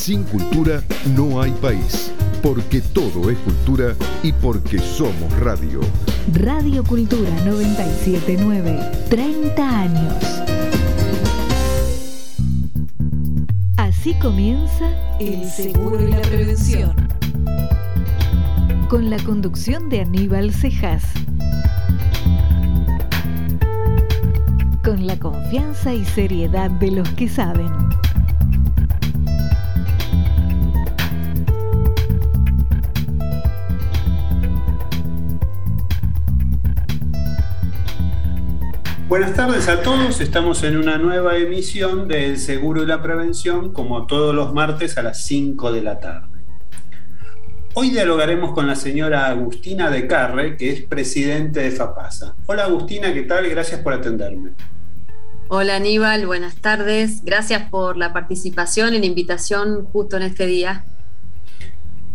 Sin cultura no hay país, porque todo es cultura y porque somos radio. Radio Cultura 979, 30 años. Así comienza El Seguro y la Prevención. Con la conducción de Aníbal Cejas. Con la confianza y seriedad de los que saben. Buenas tardes a todos, estamos en una nueva emisión del Seguro y la Prevención, como todos los martes a las 5 de la tarde. Hoy dialogaremos con la señora Agustina de Carre, que es presidente de FAPASA. Hola Agustina, ¿qué tal? Gracias por atenderme. Hola Aníbal, buenas tardes. Gracias por la participación y la invitación justo en este día.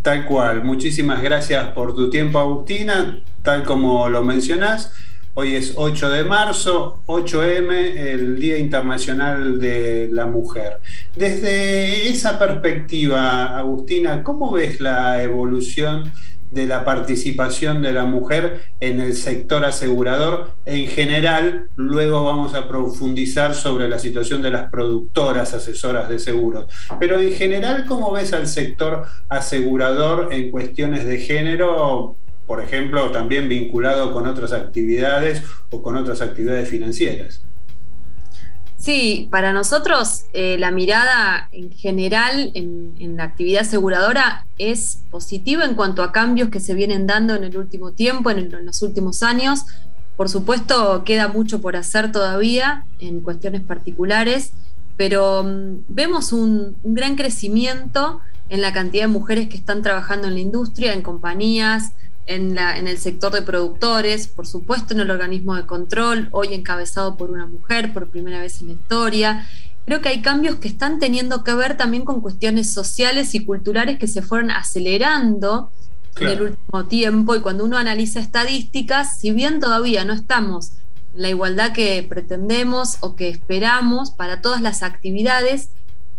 Tal cual, muchísimas gracias por tu tiempo Agustina, tal como lo mencionás. Hoy es 8 de marzo, 8M, el Día Internacional de la Mujer. Desde esa perspectiva, Agustina, ¿cómo ves la evolución de la participación de la mujer en el sector asegurador en general? Luego vamos a profundizar sobre la situación de las productoras asesoras de seguros. Pero en general, ¿cómo ves al sector asegurador en cuestiones de género? Por ejemplo, también vinculado con otras actividades o con otras actividades financieras. Sí, para nosotros eh, la mirada en general en, la actividad aseguradora es positiva en cuanto a cambios que se vienen dando en el último tiempo, en, los últimos años. Por supuesto, queda mucho por hacer todavía en cuestiones particulares, pero mm, vemos un, un gran crecimiento en la cantidad de mujeres que están trabajando en la industria, en compañías, en, el sector de productores, por supuesto en el organismo de control, hoy encabezado por una mujer por primera vez en la historia. Creo que hay cambios que están teniendo que ver también con cuestiones sociales y culturales que se fueron acelerando en el último tiempo y cuando uno analiza estadísticas, si bien todavía no estamos en la igualdad que pretendemos o que esperamos para todas las actividades,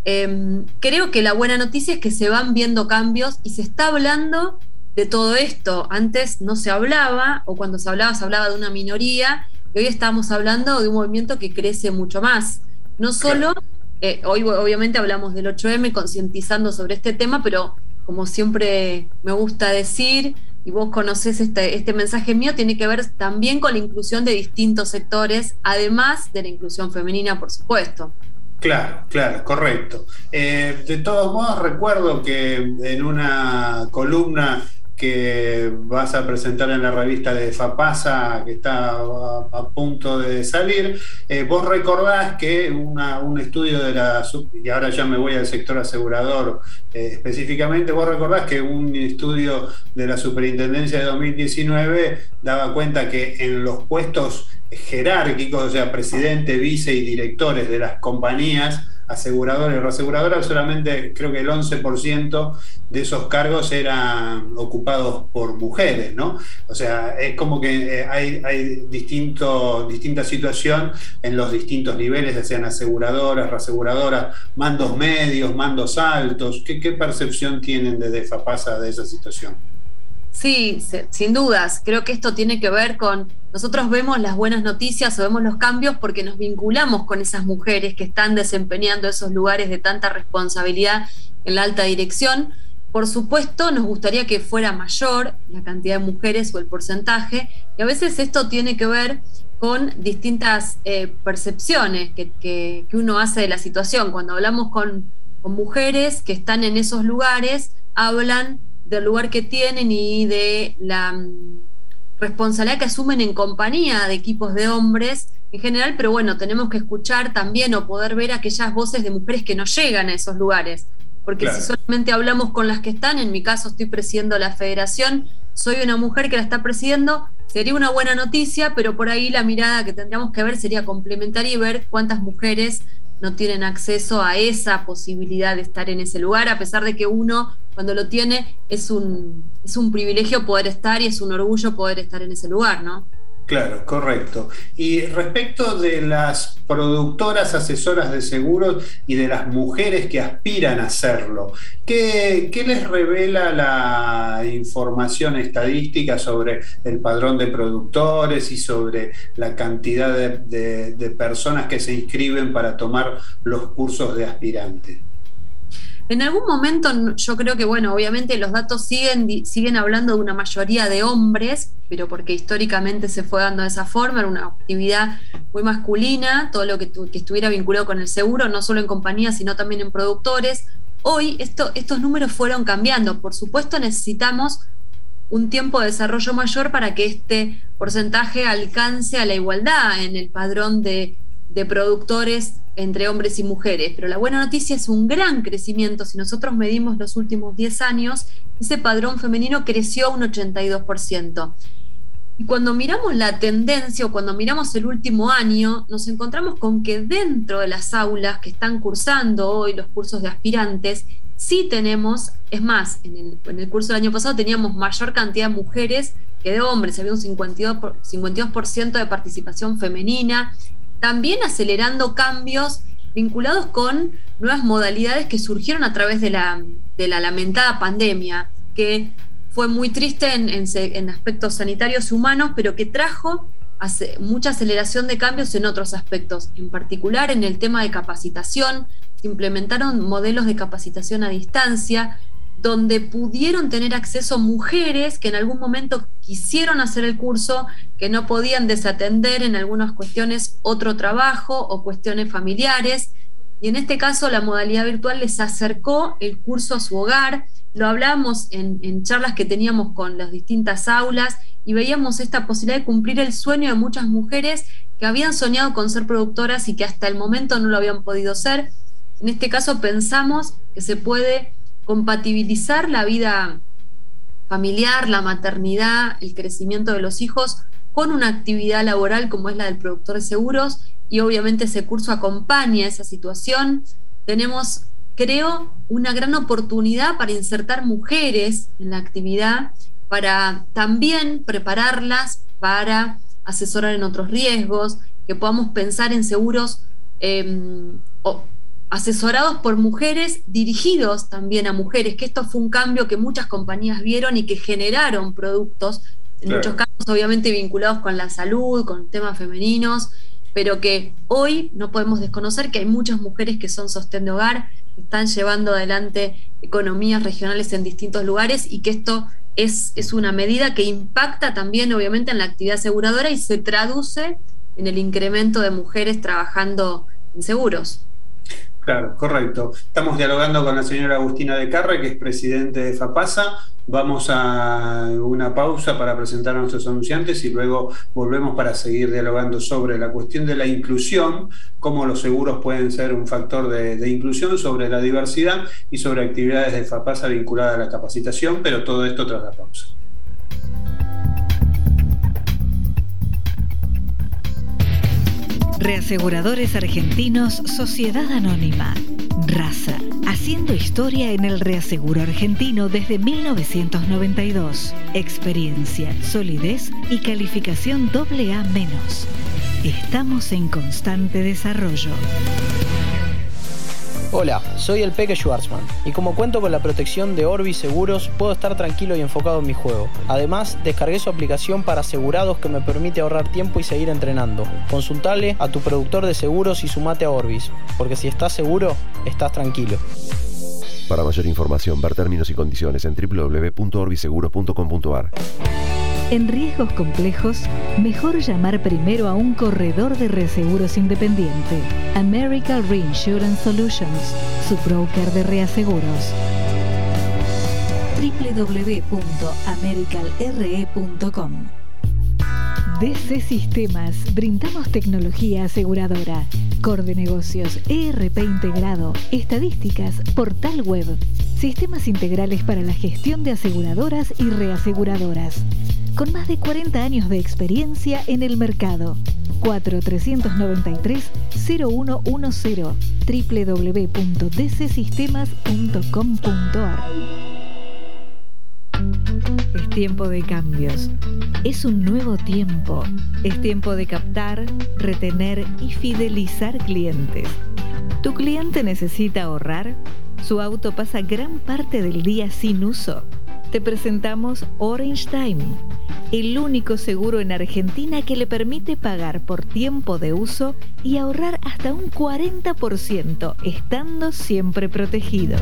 em, creo que la buena noticia es que se van viendo cambios y se está hablando de todo esto. Antes no se hablaba, o cuando se hablaba, se hablaba de una minoría, y hoy estamos hablando de un movimiento que crece mucho más. No solo, eh, hoy obviamente hablamos del 8M concientizando sobre este tema, pero como siempre me gusta decir, y vos conocés este, este mensaje mío, tiene que ver también con la inclusión de distintos sectores, además de la inclusión femenina, por supuesto. Claro, claro, correcto. Eh, de todos modos, recuerdo que en una columna que vas a presentar en la revista de FAPASA, que está a, punto de salir. Eh, vos recordás que un estudio de la, y ahora ya me voy al sector asegurador eh, específicamente, vos recordás que un estudio de la Superintendencia de 2019 daba cuenta que en los puestos jerárquicos, o sea, presidente, vice y directores de las compañías, aseguradores y reaseguradoras, solamente creo que el 11% de esos cargos eran ocupados por mujeres, ¿no? O sea, es como que eh, hay, hay distinto, distinta situación en los distintos niveles, ya sean aseguradoras, reaseguradoras, mandos medios, mandos altos. ¿Qué, qué percepción tienen desde FAPASA de esa situación? Sí, sin dudas. Creo que esto tiene que ver con, nosotros vemos las buenas noticias o vemos los cambios porque nos vinculamos con esas mujeres que están desempeñando esos lugares de tanta responsabilidad en la alta dirección. Por supuesto, nos gustaría que fuera mayor la cantidad de mujeres o el porcentaje, y a veces esto tiene que ver con distintas eh, percepciones que, uno hace de la situación. Cuando hablamos con, con mujeres que están en esos lugares, hablan del lugar que tienen y de la mm, responsabilidad que asumen en compañía de equipos de hombres en general, pero bueno, tenemos que escuchar también o poder ver aquellas voces de mujeres que no llegan a esos lugares, porque si solamente hablamos con las que están, en mi caso estoy presidiendo la federación, soy una mujer que la está presidiendo, sería una buena noticia, pero por ahí la mirada que tendríamos que ver sería complementaria y ver cuántas mujeres no tienen acceso a esa posibilidad de estar en ese lugar, a pesar de que uno cuando lo tiene es un, es un privilegio poder estar y es un orgullo poder estar en ese lugar, ¿no? Claro, correcto. Y respecto de las productoras asesoras de seguros y de las mujeres que aspiran a hacerlo, ¿qué, les revela la información estadística sobre el padrón de productores y sobre la cantidad de, personas que se inscriben para tomar los cursos de aspirante? En algún momento yo creo que, bueno, obviamente los datos siguen, siguen hablando de una mayoría de hombres, pero porque históricamente se fue dando de esa forma, era una actividad muy masculina, todo lo que, estuviera vinculado con el seguro, no solo en compañías, sino también en productores. Hoy esto, estos números fueron cambiando. Por supuesto necesitamos un tiempo de desarrollo mayor para que este porcentaje alcance a la igualdad en el padrón de, de productores entre hombres y mujeres, pero la buena noticia es un gran crecimiento. Si nosotros medimos los últimos 10 años, ese padrón femenino creció un 82%. Y cuando miramos la tendencia o cuando miramos el último año, nos encontramos con que dentro de las aulas que están cursando hoy los cursos de aspirantes, sí tenemos, es más, en el, en el curso del año pasado teníamos mayor cantidad de mujeres que de hombres, había un 52%, 52 de participación femenina, también acelerando cambios vinculados con nuevas modalidades que surgieron a través de la, de la lamentada pandemia, que fue muy triste en, aspectos sanitarios humanos, pero que trajo mucha aceleración de cambios en otros aspectos, en particular en el tema de capacitación. Se implementaron modelos de capacitación a distancia, donde pudieron tener acceso mujeres que en algún momento quisieron hacer el curso, que no podían desatender en algunas cuestiones otro trabajo o cuestiones familiares. Y en este caso la modalidad virtual les acercó el curso a su hogar. Lo hablamos en, charlas que teníamos con las distintas aulas y veíamos esta posibilidad de cumplir el sueño de muchas mujeres que habían soñado con ser productoras y que hasta el momento no lo habían podido ser. En este caso pensamos que se puede compatibilizar la vida familiar, la maternidad, el crecimiento de los hijos con una actividad laboral como es la del productor de seguros y obviamente ese curso acompaña esa situación. Tenemos, creo, una gran oportunidad para insertar mujeres en la actividad, para también prepararlas para asesorar en otros riesgos, que podamos pensar en seguros em, asesorados por mujeres, dirigidos también a mujeres, que esto fue un cambio que muchas compañías vieron y que generaron productos, en muchos casos obviamente vinculados con la salud, con temas femeninos, pero que hoy no podemos desconocer que hay muchas mujeres que son sostén de hogar, que están llevando adelante economías regionales en distintos lugares y que esto es, es una medida que impacta también obviamente en la actividad aseguradora y se traduce en el incremento de mujeres trabajando en seguros. Claro, correcto. Estamos dialogando con la señora Agustina de Carre, que es presidente de FAPASA. Vamos a una pausa para presentar a nuestros anunciantes y luego volvemos para seguir dialogando sobre la cuestión de la inclusión, cómo los seguros pueden ser un factor de, de inclusión, sobre la diversidad y sobre actividades de FAPASA vinculadas a la capacitación, pero todo esto tras la pausa. Reaseguradores Argentinos Sociedad Anónima. Raza. Haciendo historia en el reaseguro argentino desde 1992. Experiencia, solidez y calificación AA-. Estamos en constante desarrollo. Hola, soy el Peque Schwarzman y como cuento con la protección de Orbis Seguros, puedo estar tranquilo y enfocado en mi juego. Además, descargué su aplicación para asegurados que me permite ahorrar tiempo y seguir entrenando. Consultale a tu productor de seguros y sumate a Orbis, porque si estás seguro, estás tranquilo. Para mayor información, ver términos y condiciones en www.orbiseguros.com.ar. En riesgos complejos, mejor llamar primero a un corredor de reaseguros independiente. American Reinsurance Solutions, su broker de reaseguros. www.americalre.com DC Sistemas, brindamos tecnología aseguradora, core de negocios, ERP integrado, estadísticas, portal web, sistemas integrales para la gestión de aseguradoras y reaseguradoras. Con más de 40 años de experiencia en el mercado. 4393-0110 www.dcsistemas.com.ar Es tiempo de cambios. Es un nuevo tiempo. Es tiempo de captar, retener y fidelizar clientes. ¿Tu cliente necesita ahorrar? ¿Su auto pasa gran parte del día sin uso? Te presentamos Orange Time, el único seguro en Argentina que le permite pagar por tiempo de uso y ahorrar hasta un 40%, estando siempre protegido.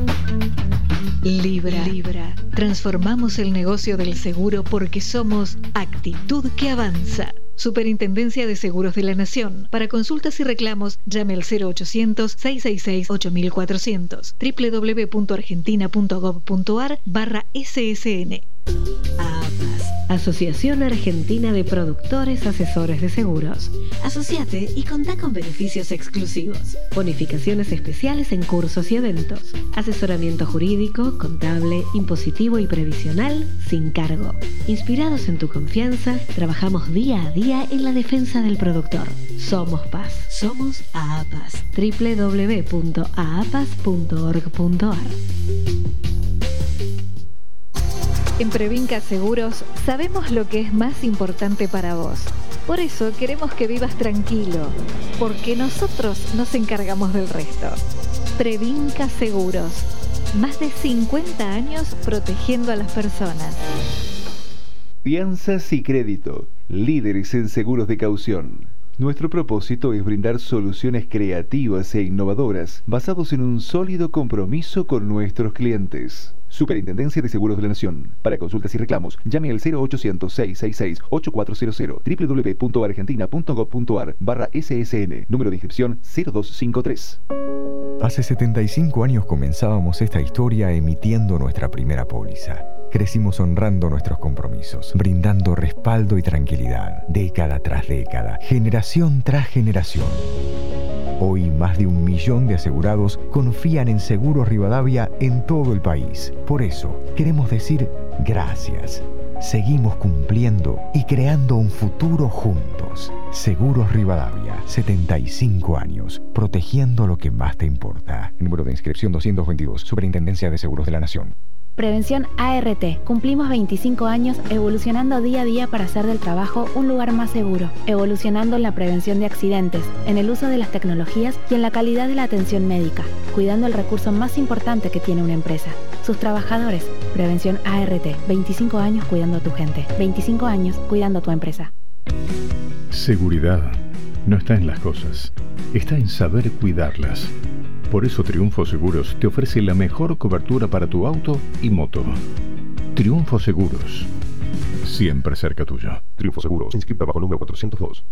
Libra. Transformamos el negocio del seguro porque somos actitud que avanza. Superintendencia de Seguros de la Nación. Para consultas y reclamos, llame al 0800-666-8400 www.argentina.gov.ar barra SSN. APAS, Asociación Argentina de Productores Asesores de Seguros. Asociate y contá con beneficios exclusivos. Bonificaciones especiales en cursos y eventos. Asesoramiento jurídico, contable, impositivo y previsional sin cargo. Inspirados en tu confianza, trabajamos día a día en la defensa del productor. Somos Paz. Somos AAPAS. www.aapas.org.ar en Previnca Seguros sabemos lo que es más importante para vos. Por eso queremos que vivas tranquilo, porque nosotros nos encargamos del resto. Previnca Seguros. Más de 50 años protegiendo a las personas. Fianzas y crédito. Líderes en seguros de caución. Nuestro propósito es brindar soluciones creativas e innovadoras basados en un sólido compromiso con nuestros clientes. Superintendencia de Seguros de la Nación. Para consultas y reclamos, llame al 0800-666-8400 www.argentina.gov.ar barra SSN, número de inscripción 0253. Hace 75 años comenzábamos esta historia emitiendo nuestra primera póliza. Crecimos honrando nuestros compromisos, brindando respaldo y tranquilidad, década tras década, generación tras generación. Hoy más de un millón de asegurados confían en Seguros Rivadavia en todo el país. Por eso, queremos decir gracias. Seguimos cumpliendo y creando un futuro juntos. Seguros Rivadavia, 75 años, protegiendo lo que más te importa. Número de inscripción 222, Superintendencia de Seguros de la Nación. Prevención ART. Cumplimos 25 años evolucionando día a día para hacer del trabajo un lugar más seguro, evolucionando en la prevención de accidentes, en el uso de las tecnologías y en la calidad de la atención médica, cuidando el recurso más importante que tiene una empresa, sus trabajadores. Prevención ART. 25 años cuidando a tu gente, 25 años cuidando a tu empresa. Seguridad no está en las cosas, está en saber cuidarlas. Por eso Triunfo Seguros te ofrece la mejor cobertura para tu auto y moto. Triunfo Seguros. Siempre cerca tuyo. Triunfo Seguros, inscrita bajo número 402.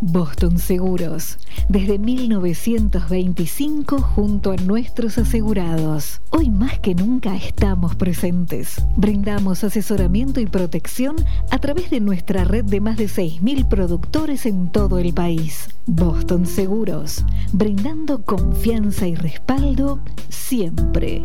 Boston Seguros, desde 1925 junto a nuestros asegurados. Hoy más que nunca estamos presentes. Brindamos asesoramiento y protección a través de nuestra red de más de 6.000 productores en todo el país. Boston Seguros, brindando confianza y respaldo siempre.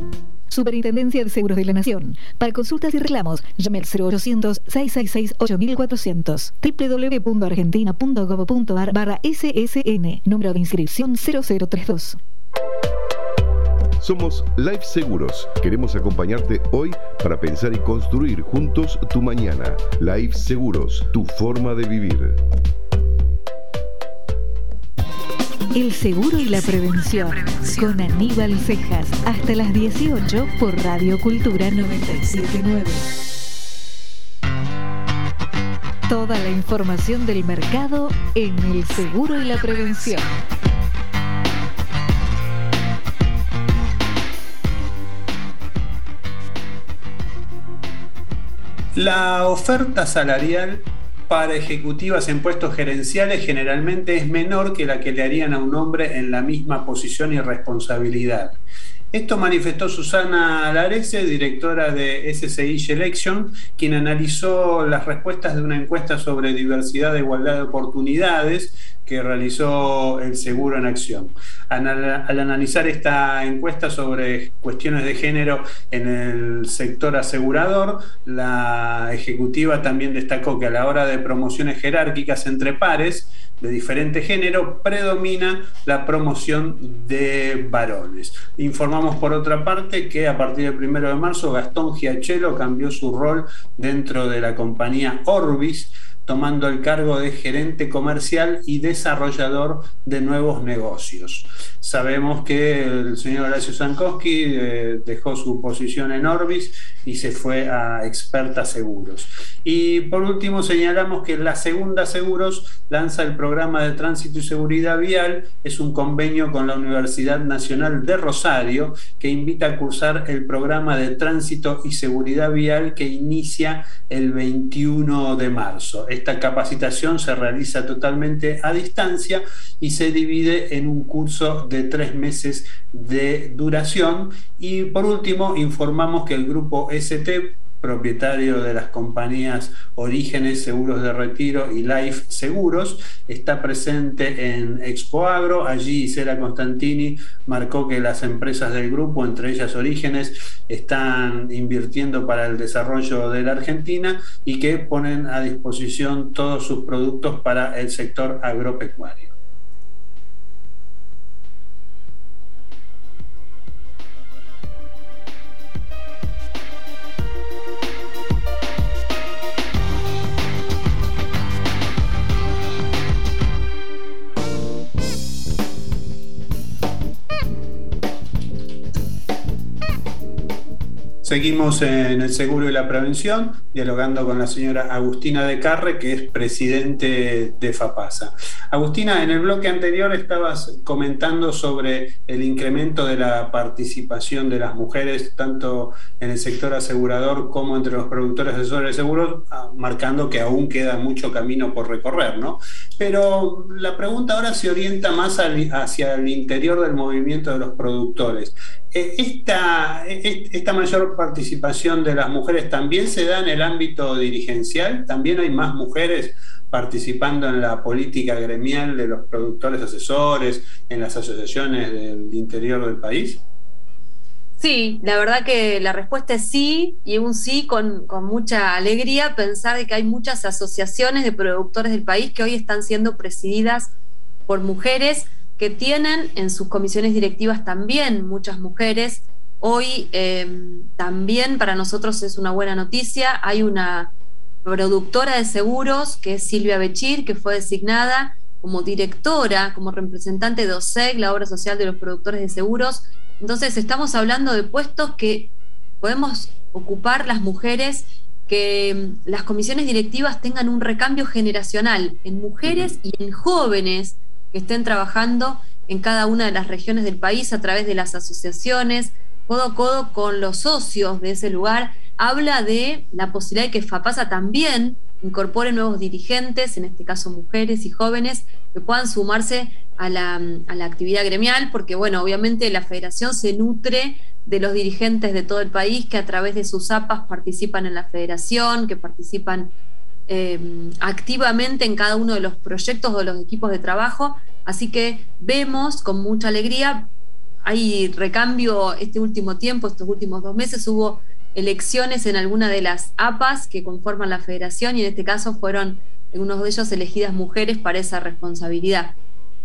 Superintendencia de Seguros de la Nación. Para consultas y reclamos, llame al 0800-666-8400 www.argentina.gov.ar barra SSN, número de inscripción 0032. Somos Life Seguros. Queremos acompañarte hoy para pensar y construir juntos tu mañana. Life Seguros, tu forma de vivir. El seguro y la prevención con Aníbal Cejas hasta las 18 por Radio Cultura 979. Toda la información del mercado en el seguro y la prevención. La oferta salarial para ejecutivas en puestos gerenciales generalmente es menor que la que le harían a un hombre en la misma posición y responsabilidad. Esto manifestó Susana Larese, directora de SCI Selection, quien analizó las respuestas de una encuesta sobre diversidad e igualdad de oportunidades que realizó el Seguro en Acción. Al, analizar esta encuesta sobre cuestiones de género en el sector asegurador, la ejecutiva también destacó que a la hora de promociones jerárquicas entre pares, de diferente género, predomina la promoción de varones. Informamos por otra parte que a partir del primero de marzo Gastón Giachelo cambió su rol dentro de la compañía Orbis tomando el cargo de gerente comercial y desarrollador de nuevos negocios. Sabemos que el señor Horacio Sankowski eh, dejó su posición en Orbis y se fue a Experta Seguros. Y por último señalamos que la Segunda Seguros lanza el programa de tránsito y seguridad vial. Es un convenio con la Universidad Nacional de Rosario que invita a cursar el programa de tránsito y seguridad vial que inicia el 21 de marzo. Esta capacitación se realiza totalmente a distancia y se divide en un curso de tres meses de duración. Y por último, informamos que el grupo ST propietario de las compañías Orígenes Seguros de Retiro y Life Seguros, está presente en Expo Agro. Allí Isela Constantini marcó que las empresas del grupo, entre ellas Orígenes, están invirtiendo para el desarrollo de la Argentina y que ponen a disposición todos sus productos para el sector agropecuario. Seguimos en el seguro y la prevención, dialogando con la señora Agustina de Carre, que es presidente de FAPASA. Agustina, en el bloque anterior estabas comentando sobre el incremento de la participación de las mujeres, tanto en el sector asegurador como entre los productores de seguros, ah, marcando que aún queda mucho camino por recorrer, ¿no? Pero la pregunta ahora se orienta más hacia el interior del movimiento de los productores. Eh, esta, e, esta mayor participación de las mujeres también se da en el ámbito dirigencial, también hay más mujeres participando en la política gremial de los productores asesores, en las asociaciones del interior del país. Sí, la verdad que la respuesta es sí, y un sí con, con, mucha alegría pensar de que hay muchas asociaciones de productores del país que hoy están siendo presididas por mujeres que tienen en sus comisiones directivas también muchas mujeres. Hoy em, también para nosotros es una buena noticia. Hay una productora de seguros que es Silvia Bechir, que fue designada como directora, como representante de OSEC, la obra social de los productores de seguros. Entonces estamos hablando de puestos que podemos ocupar las mujeres, que em, las comisiones directivas tengan un recambio generacional en mujeres y en jóvenes que estén trabajando en cada una de las regiones del país a través de las asociaciones, codo a codo con los socios de ese lugar, habla de la posibilidad de que FAPASA también incorpore nuevos dirigentes, en este caso mujeres y jóvenes, que puedan sumarse a la, a la actividad gremial, porque bueno, obviamente la federación se nutre de los dirigentes de todo el país que a través de sus APAS participan en la federación, que participan Em, activamente en cada uno de los proyectos o los equipos de trabajo. Así que vemos con mucha alegría, hay recambio este último tiempo, estos últimos dos meses hubo elecciones en alguna de las APAs que conforman la federación y en este caso fueron uno de ellos elegidas mujeres para esa responsabilidad.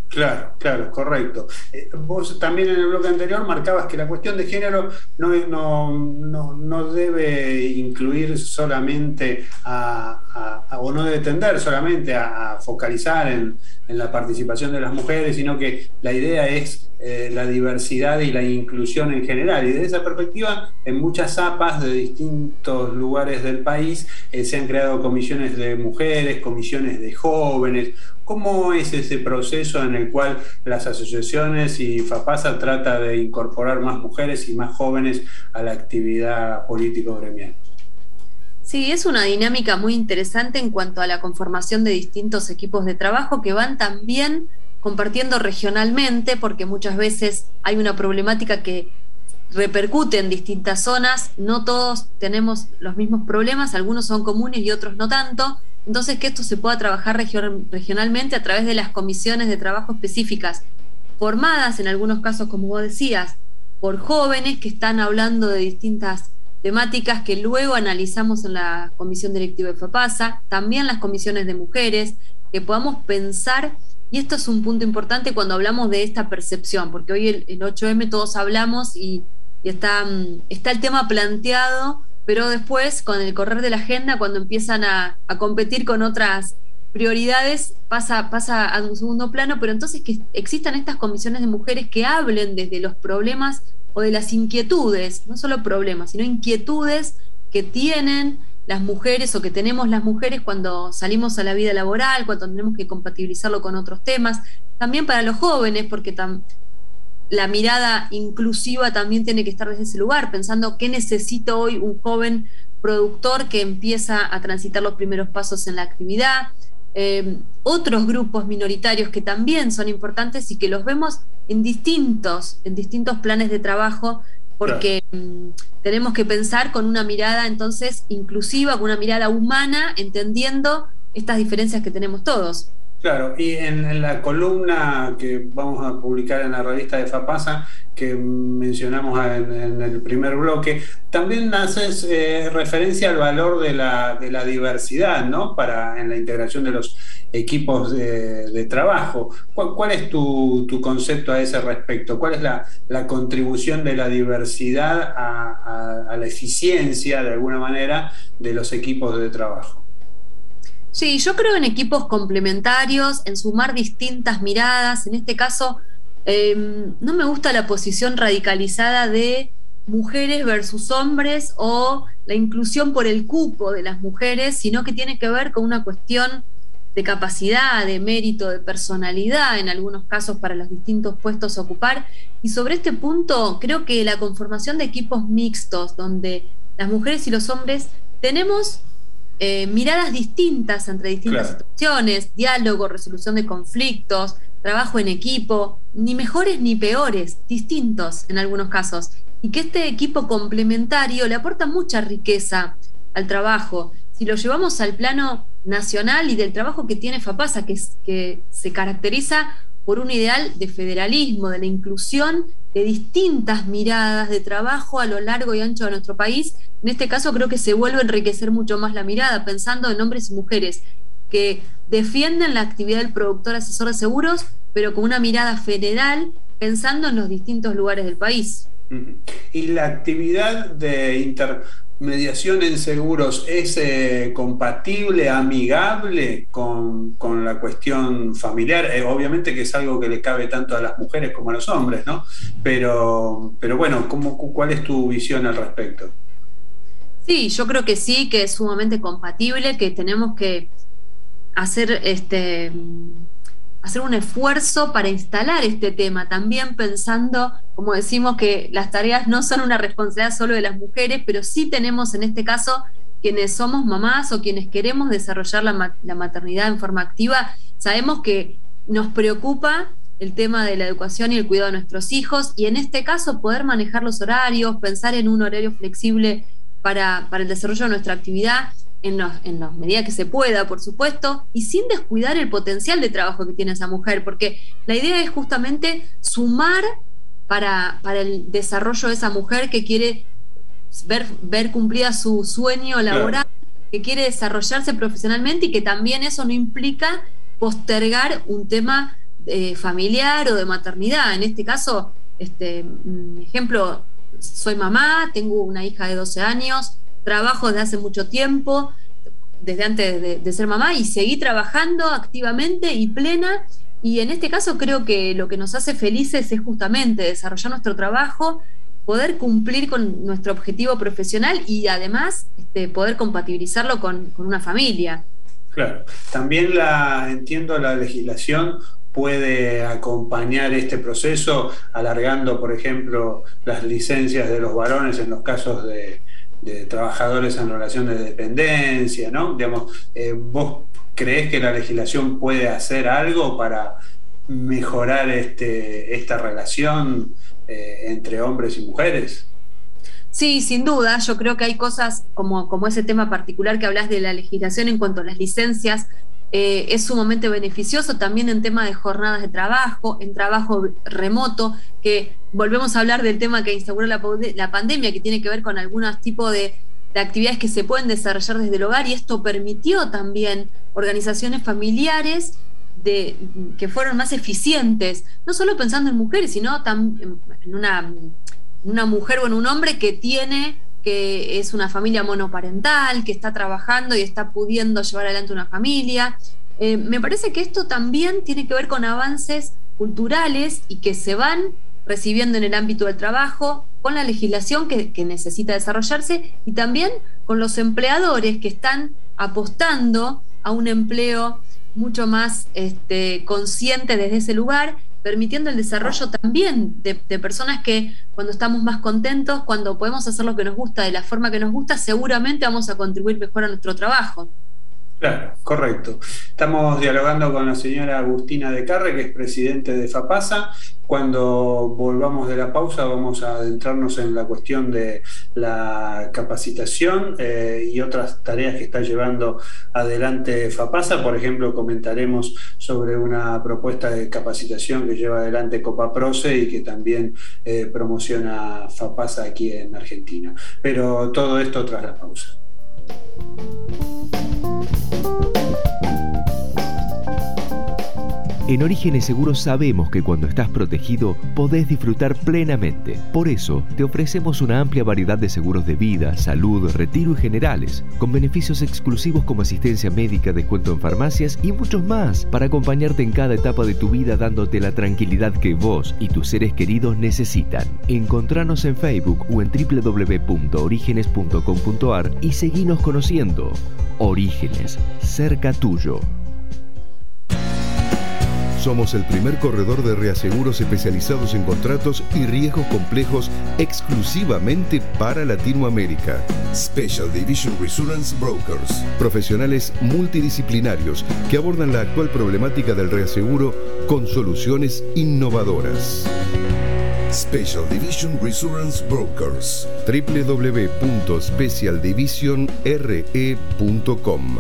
Claro, claro, correcto. Eh, vos también en el bloque anterior marcabas que la cuestión de género no, no, no, debe incluir solamente a, o no debe tender solamente a, focalizar en, en, la participación de las mujeres, sino que la idea es eh, la diversidad y la inclusión en general. Y desde esa perspectiva, en muchas APAs de distintos lugares del país eh, se han creado comisiones de mujeres, comisiones de jóvenes ¿Cómo es ese proceso en el cual las asociaciones y FAPASA trata de incorporar más mujeres y más jóvenes a la actividad político-gremial? Sí, es una dinámica muy interesante en cuanto a la conformación de distintos equipos de trabajo que van también compartiendo regionalmente, porque muchas veces hay una problemática que repercute en distintas zonas, no todos tenemos los mismos problemas, algunos son comunes y otros no tanto, entonces que esto se pueda trabajar regionalmente a través de las comisiones de trabajo específicas, formadas en algunos casos, como vos decías, por jóvenes que están hablando de distintas temáticas que luego analizamos en la comisión directiva de FAPASA, también las comisiones de mujeres, que podamos pensar, y esto es un punto importante cuando hablamos de esta percepción, porque hoy el, 8M todos hablamos y, mm, está el tema planteado, pero después con el correr de la agenda, cuando empiezan a, competir con otras prioridades, pasa, pasa a un segundo plano, pero entonces que existan estas comisiones de mujeres que hablen desde los problemas o de las inquietudes, no solo problemas, sino inquietudes que tienen las mujeres o que tenemos las mujeres cuando salimos a la vida laboral, cuando tenemos que compatibilizarlo con otros temas, también para los jóvenes, porque la mirada inclusiva también tiene que estar desde ese lugar, pensando qué necesita hoy un joven productor que empieza a transitar los primeros pasos en la actividad, eh, otros grupos minoritarios que también son importantes y que los vemos en distintos, en distintos planes de trabajo, porque mm, tenemos que pensar con una mirada entonces inclusiva, con una mirada humana, entendiendo estas diferencias que tenemos todos. Claro, y en, la columna que vamos a publicar en la revista de FAPASA, que mencionamos en, el primer bloque, también haces eh, referencia al valor de la, diversidad, ¿no? Para, en la integración de los equipos de, trabajo. ¿Cuál, es tu, concepto a ese respecto? ¿Cuál es la, contribución de la diversidad a la eficiencia, de alguna manera, de los equipos de trabajo? Sí, yo creo en equipos complementarios, en sumar distintas miradas. En este caso, em, no me gusta la posición radicalizada de mujeres versus hombres o la inclusión por el cupo de las mujeres, sino que tiene que ver con una cuestión de capacidad, de mérito, de personalidad, en algunos casos para los distintos puestos a ocupar. Y sobre este punto, creo que la conformación de equipos mixtos, donde las mujeres y los hombres tenemos eh, miradas distintas entre distintas situaciones, diálogo, resolución de conflictos, trabajo en equipo, ni mejores ni peores, distintos en algunos casos. Y que este equipo complementario le aporta mucha riqueza al trabajo. Si lo llevamos al plano nacional y del trabajo que tiene FAPASA, que, que se caracteriza por un ideal de federalismo, de la inclusión de distintas miradas de trabajo a lo largo y ancho de nuestro país, en este caso creo que se vuelve a enriquecer mucho más la mirada, pensando en hombres y mujeres que defienden la actividad del productor asesor de seguros, pero con una mirada federal, pensando en los distintos lugares del país. ¿Y la actividad de intermediación en seguros es eh, compatible, amigable con, la cuestión familiar? Eh, obviamente que es algo que le cabe tanto a las mujeres como a los hombres, ¿no? Pero, pero bueno, ¿cómo, ¿cuál es tu visión al respecto? Sí, yo creo que sí, que es sumamente compatible, que tenemos que hacer este hacer un esfuerzo para instalar este tema, también pensando, como decimos, que las tareas no son una responsabilidad solo de las mujeres, pero sí tenemos en este caso quienes somos mamás o quienes queremos desarrollar la, la maternidad en forma activa, sabemos que nos preocupa el tema de la educación y el cuidado de nuestros hijos y en este caso poder manejar los horarios, pensar en un horario flexible para, el desarrollo de nuestra actividad en, los, en la medida que se pueda, por supuesto, y sin descuidar el potencial de trabajo que tiene esa mujer, porque la idea es justamente sumar para, el desarrollo de esa mujer que quiere ver, ver cumplida su sueño laboral, que quiere desarrollarse profesionalmente y que también eso no implica postergar un tema eh, familiar o de maternidad. En este caso, este, ejemplo, soy mamá, tengo una hija de 12 años, trabajo desde hace mucho tiempo, desde antes de, ser mamá, y seguí trabajando activamente y plena. Y en este caso creo que lo que nos hace felices es justamente desarrollar nuestro trabajo, poder cumplir con nuestro objetivo profesional y además este, poder compatibilizarlo con, con una familia. Claro, también la entiendo la legislación puede acompañar este proceso, alargando, por ejemplo, las licencias de los varones en los casos de, trabajadores en relación de dependencia, ¿no? Digamos, eh, ¿vos crees que la legislación puede hacer algo para mejorar este, esta relación eh, entre hombres y mujeres? Sí, sin duda. Yo creo que hay cosas como, como ese tema particular que hablas de la legislación en cuanto a las licencias. Eh, es sumamente beneficioso también en tema de jornadas de trabajo, en trabajo remoto, que volvemos a hablar del tema que instauró la, pandemia, que tiene que ver con algunos tipos de, de actividades que se pueden desarrollar desde el hogar y esto permitió también organizaciones familiares de, que fueron más eficientes, no solo pensando en mujeres, sino también en una una mujer o en un hombre que tiene, que es una familia monoparental, que está trabajando y está pudiendo llevar adelante una familia. Eh, me parece que esto también tiene que ver con avances culturales y que se van recibiendo en el ámbito del trabajo, con la legislación que, necesita desarrollarse y también con los empleadores que están apostando a un empleo mucho más este, consciente desde ese lugar permitiendo el desarrollo también de, personas que cuando estamos más contentos, cuando podemos hacer lo que nos gusta de la forma que nos gusta, seguramente vamos a contribuir mejor a nuestro trabajo. Claro, correcto. Estamos dialogando con la señora Agustina de Carre, que es presidente de FAPASA. Cuando volvamos de la pausa vamos a adentrarnos en la cuestión de la capacitación eh, y otras tareas que está llevando adelante FAPASA. Por ejemplo, comentaremos sobre una propuesta de capacitación que lleva adelante Copaproce y que también eh, promociona FAPASA aquí en Argentina. Pero todo esto tras la pausa. En Orígenes Seguros sabemos que cuando estás protegido podés disfrutar plenamente. Por eso te ofrecemos una amplia variedad de seguros de vida, salud, retiro y generales, con beneficios exclusivos como asistencia médica, descuento en farmacias y muchos más, para acompañarte en cada etapa de tu vida dándote la tranquilidad que vos y tus seres queridos necesitan. Encontranos en Facebook o en www.orígenes.com.ar y seguinos conociendo. Orígenes, cerca tuyo. Somos el primer corredor de reaseguros especializados en contratos y riesgos complejos exclusivamente para Latinoamérica. Special Division Reassurance Brokers. Profesionales multidisciplinarios que abordan la actual problemática del reaseguro con soluciones innovadoras. Special Division Reassurance Brokers. www.specialdivisionre.com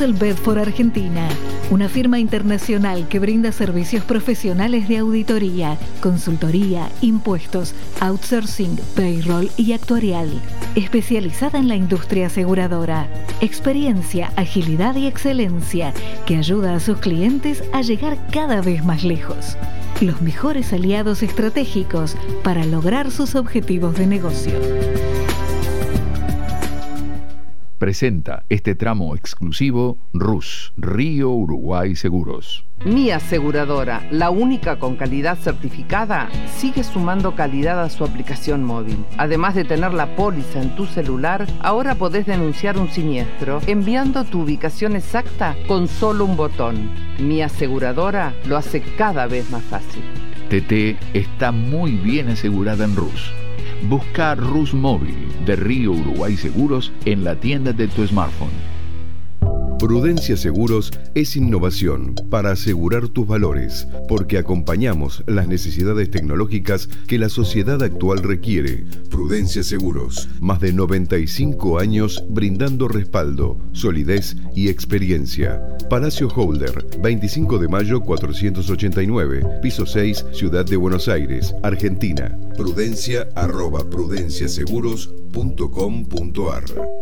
Russell Bedford Argentina, una firma internacional que brinda servicios profesionales de auditoría, consultoría, impuestos, outsourcing, payroll y actuarial, especializada en la industria aseguradora. Experiencia, agilidad y excelencia que ayuda a sus clientes a llegar cada vez más lejos. Los mejores aliados estratégicos para lograr sus objetivos de negocio presenta este tramo exclusivo RUS, Río Uruguay Seguros. Mi aseguradora, la única con calidad certificada, sigue sumando calidad a su aplicación móvil. Además de tener la póliza en tu celular, ahora podés denunciar un siniestro enviando tu ubicación exacta con solo un botón. Mi aseguradora lo hace cada vez más fácil. TT está muy bien asegurada en RUS Busca Rus Móvil de Río Uruguay Seguros en la tienda de tu smartphone. Prudencia Seguros es innovación para asegurar tus valores, porque acompañamos las necesidades tecnológicas que la sociedad actual requiere. Prudencia Seguros, más de 95 años brindando respaldo, solidez y experiencia. Palacio Holder, 25 de mayo 489, piso 6, Ciudad de Buenos Aires, Argentina. Prudencia arroba prudenciaseguros.com.ar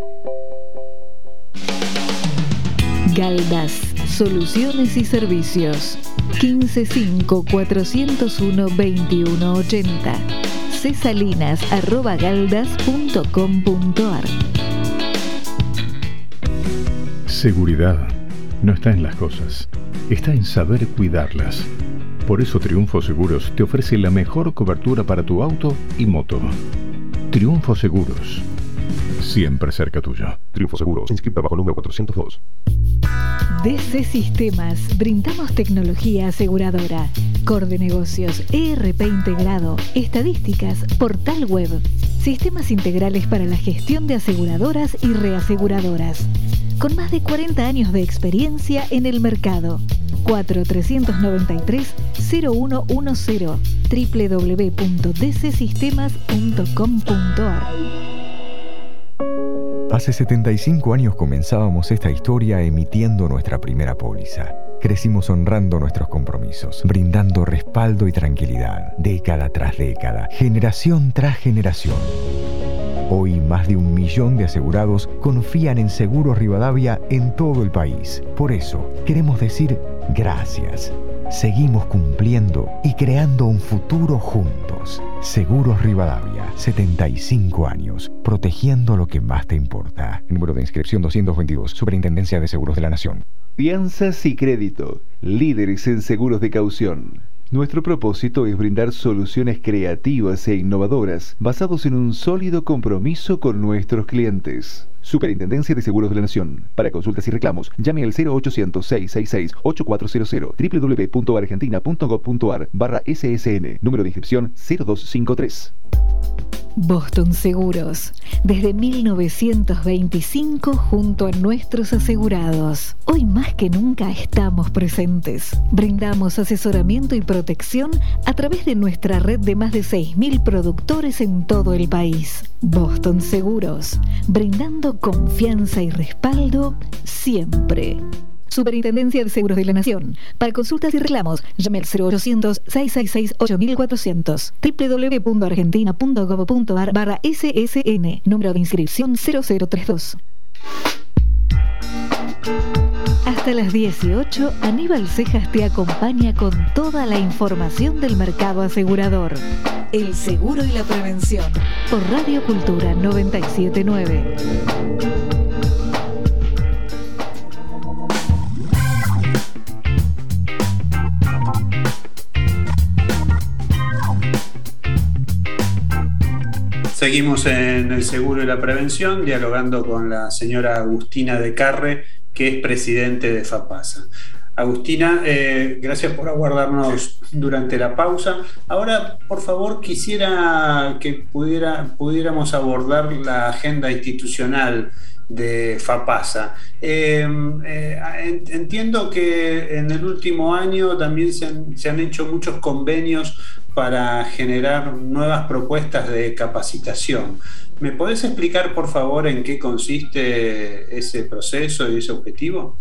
Galdas, Soluciones y Servicios. 155-401-2180. cesalinas.galdas.com.ar Seguridad no está en las cosas, está en saber cuidarlas. Por eso Triunfo Seguros te ofrece la mejor cobertura para tu auto y moto. Triunfo Seguros. Siempre cerca tuyo. Triunfo Seguros, inscrita bajo número 402. DC Sistemas, brindamos tecnología aseguradora, core de negocios, ERP integrado, estadísticas, portal web, sistemas integrales para la gestión de aseguradoras y reaseguradoras, con más de 40 años de experiencia en el mercado. 4393 0110 www.dcsistemas.com.ar Hace 75 años comenzábamos esta historia emitiendo nuestra primera póliza. Crecimos honrando nuestros compromisos, brindando respaldo y tranquilidad, década tras década, generación tras generación. Hoy más de un millón de asegurados confían en Seguros Rivadavia en todo el país. Por eso, queremos decir gracias. Seguimos cumpliendo y creando un futuro juntos. Seguros Rivadavia, 75 años, protegiendo lo que más te importa. Número de inscripción 222, Superintendencia de Seguros de la Nación. Fianzas y crédito, líderes en seguros de caución. Nuestro propósito es brindar soluciones creativas e innovadoras basados en un sólido compromiso con nuestros clientes. Superintendencia de Seguros de la Nación. Para consultas y reclamos, llame al 0800-666-8400 www.argentina.gov.ar barra SSN. Número de inscripción 0253. Boston Seguros, desde 1925 junto a nuestros asegurados. Hoy más que nunca estamos presentes. Brindamos asesoramiento y protección a través de nuestra red de más de 6.000 productores en todo el país. Boston Seguros, brindando confianza y respaldo siempre. Superintendencia de Seguros de la Nación. Para consultas y reclamos, llame al 0800-666-8400. www.argentina.gov.ar barra SSN. Número de inscripción 0032. Hasta las 18, Aníbal Cejas te acompaña con toda la información del mercado asegurador. El seguro y la prevención. Por Radio Cultura 979. Seguimos en el seguro y la prevención, dialogando con la señora Agustina de Carre, que es presidente de FAPASA. Agustina, eh, gracias por aguardarnos durante la pausa. Ahora, por favor, quisiera que pudiéramos abordar la agenda institucional de FAPASA. Em, eh, entiendo que en el último año también se han, hecho muchos convenios para generar nuevas propuestas de capacitación. ¿Me podés explicar, por favor, en qué consiste ese proceso y ese objetivo?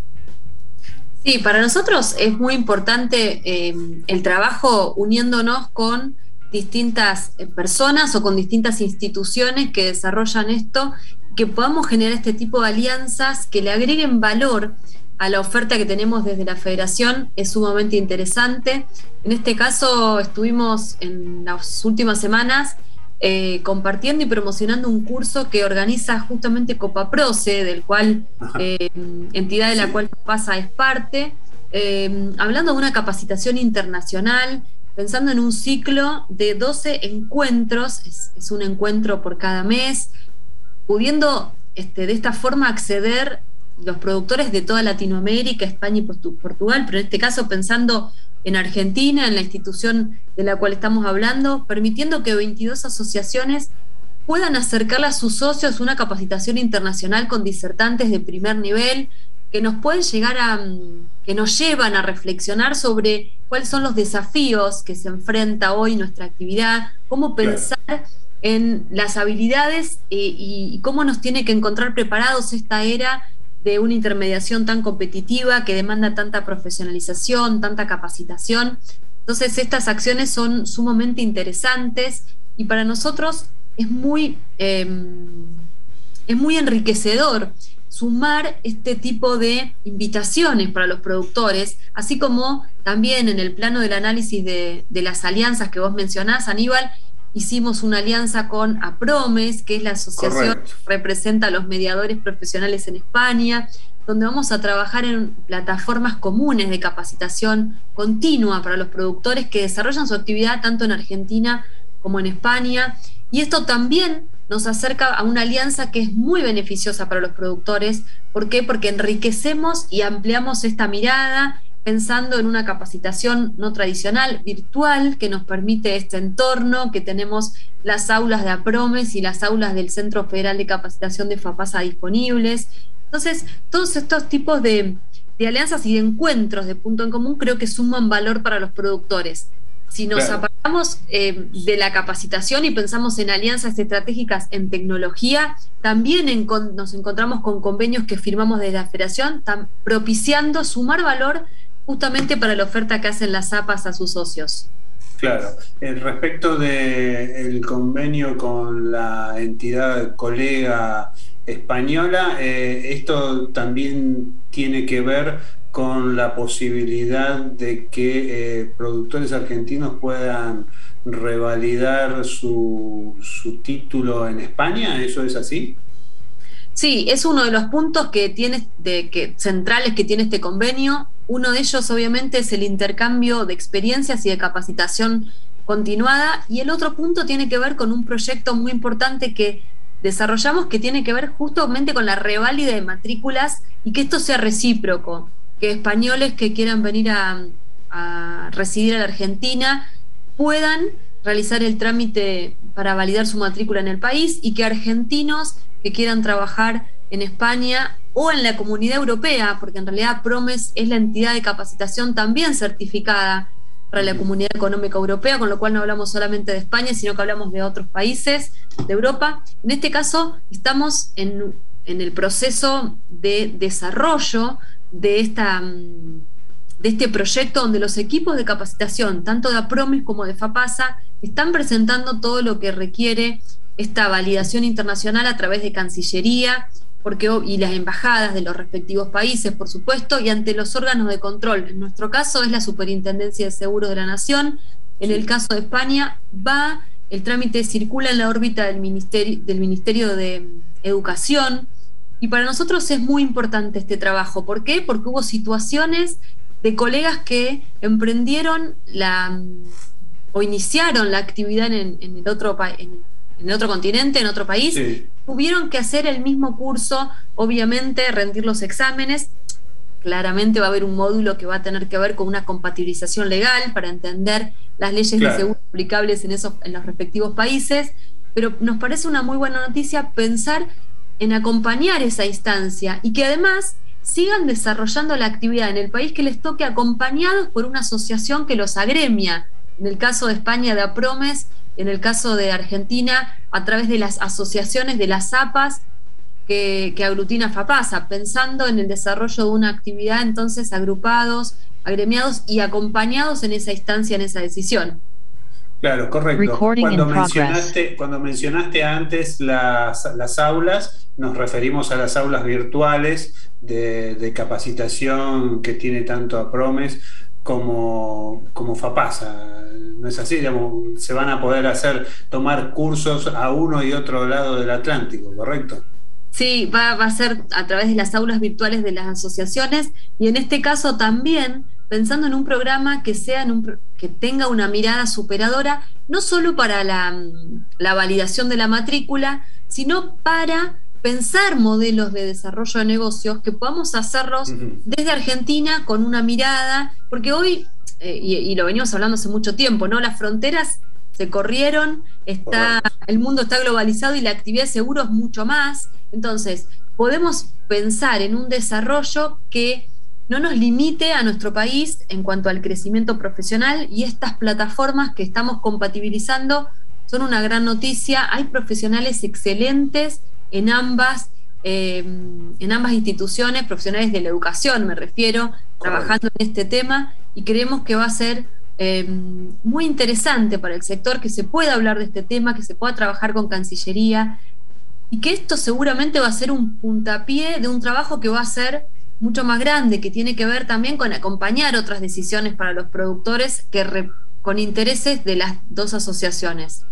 Sí, para nosotros es muy importante em, el trabajo uniéndonos con distintas eh, personas o con distintas instituciones que desarrollan esto que podamos generar este tipo de alianzas que le agreguen valor a la oferta que tenemos desde la federación es sumamente interesante. En este caso estuvimos en las últimas semanas eh, compartiendo y promocionando un curso que organiza justamente Copaproce, del cual eh, entidad de la cual pasa es parte, eh, hablando de una capacitación internacional, pensando en un ciclo de 12 encuentros, es un encuentro por cada mes, pudiendo este, de esta forma acceder los productores de toda Latinoamérica, España y Portugal, pero en este caso pensando en Argentina, en la institución de la cual estamos hablando, permitiendo que 22 asociaciones puedan acercarle a sus socios una capacitación internacional con disertantes de primer nivel, que nos pueden llegar a, que nos llevan a reflexionar sobre cuáles son los desafíos que se enfrenta hoy nuestra actividad, cómo pensar en las habilidades eh, y cómo nos tiene que encontrar preparados esta era de una intermediación tan competitiva que demanda tanta profesionalización, tanta capacitación. Entonces estas acciones son sumamente interesantes y para nosotros es muy, em, es muy enriquecedor sumar este tipo de invitaciones para los productores, así como también en el plano del análisis de, de las alianzas que vos mencionás, Aníbal, hicimos una alianza con APROMES, que es la asociación que representa a los mediadores profesionales en España, donde vamos a trabajar en plataformas comunes de capacitación continua para los productores que desarrollan su actividad tanto en Argentina como en España. Y esto también nos acerca a una alianza que es muy beneficiosa para los productores. ¿Por qué? Porque enriquecemos y ampliamos esta mirada pensando en una capacitación no tradicional, virtual, que nos permite este entorno, que tenemos las aulas de APROMES y las aulas del Centro Federal de Capacitación de FAPASA disponibles. Entonces, todos estos tipos de, de alianzas y de encuentros de punto en común creo que suman valor para los productores. Si nos apartamos eh, de la capacitación y pensamos en alianzas estratégicas en tecnología, también nos encontramos con convenios que firmamos desde la federación, propiciando sumar valor justamente para la oferta que hacen las APAS a sus socios. Claro, respecto del convenio con la entidad colega española, eh, esto también tiene que ver con la posibilidad de que eh, productores argentinos puedan revalidar su, título en España, ¿eso es así? Sí, es uno de los puntos que tiene, de, que, centrales que tiene este convenio. Uno de ellos, obviamente, es el intercambio de experiencias y de capacitación continuada. Y el otro punto tiene que ver con un proyecto muy importante que desarrollamos que tiene que ver justamente con la reválida de matrículas y que esto sea recíproco, que españoles que quieran venir a, residir a la Argentina puedan realizar el trámite para validar su matrícula en el país y que argentinos que quieran trabajar en España o en la comunidad europea, porque en realidad PROMES es la entidad de capacitación también certificada para la Comunidad Económica Europea, con lo cual no hablamos solamente de España, sino que hablamos de otros países de Europa. En este caso, estamos en, el proceso de desarrollo de, esta, de este proyecto donde los equipos de capacitación, tanto de APROMIS como de FAPASA, están presentando todo lo que requiere esta validación internacional a través de Cancillería, porque, y las embajadas de los respectivos países, por supuesto, y ante los órganos de control. En nuestro caso es la Superintendencia de Seguros de la Nación. En el caso de España, va, el trámite circula en la órbita del Ministerio, del Ministerio de Educación. Y para nosotros es muy importante este trabajo. ¿Por qué? Porque hubo situaciones de colegas que emprendieron la o iniciaron la actividad en, el otro en, en otro continente, en otro país, tuvieron que hacer el mismo curso, obviamente rendir los exámenes. Claramente va a haber un módulo que va a tener que ver con una compatibilización legal para entender las leyes de seguro aplicables en, esos, en los respectivos países, pero nos parece una muy buena noticia pensar en acompañar esa instancia y que además sigan desarrollando la actividad en el país que les toque acompañados por una asociación que los agremia. En el caso de España de APROMES, en el caso de Argentina, a través de las asociaciones de las APAS que, aglutina FAPASA, pensando en el desarrollo de una actividad entonces agrupados, agremiados y acompañados en esa instancia, en esa decisión. Claro, correcto. Cuando mencionaste, cuando mencionaste, antes las, las, aulas, nos referimos a las aulas virtuales de, de capacitación que tiene tanto a Promes como, como FAPASA. No es así, se van a poder hacer, tomar cursos a uno y otro lado del Atlántico, ¿correcto? Sí, va, a ser a través de las aulas virtuales de las asociaciones y en este caso también pensando en un programa que, sea un, que tenga una mirada superadora, no solo para la, la validación de la matrícula, sino para pensar modelos de desarrollo de negocios que podamos hacerlos desde Argentina con una mirada, porque hoy, eh, y, lo venimos hablando hace mucho tiempo, ¿no? Las fronteras se corrieron, está, el mundo está globalizado y la actividad de seguro es mucho más. Entonces, podemos pensar en un desarrollo que no nos limite a nuestro país en cuanto al crecimiento profesional y estas plataformas que estamos compatibilizando son una gran noticia. Hay profesionales excelentes en ambas, eh, en ambas instituciones, profesionales de la educación me refiero, trabajando en este tema y creemos que va a ser eh, muy interesante para el sector que se pueda hablar de este tema, que se pueda trabajar con Cancillería y que esto seguramente va a ser un puntapié de un trabajo que va a ser mucho más grande, que tiene que ver también con acompañar otras decisiones para los productores que con intereses de las dos asociaciones.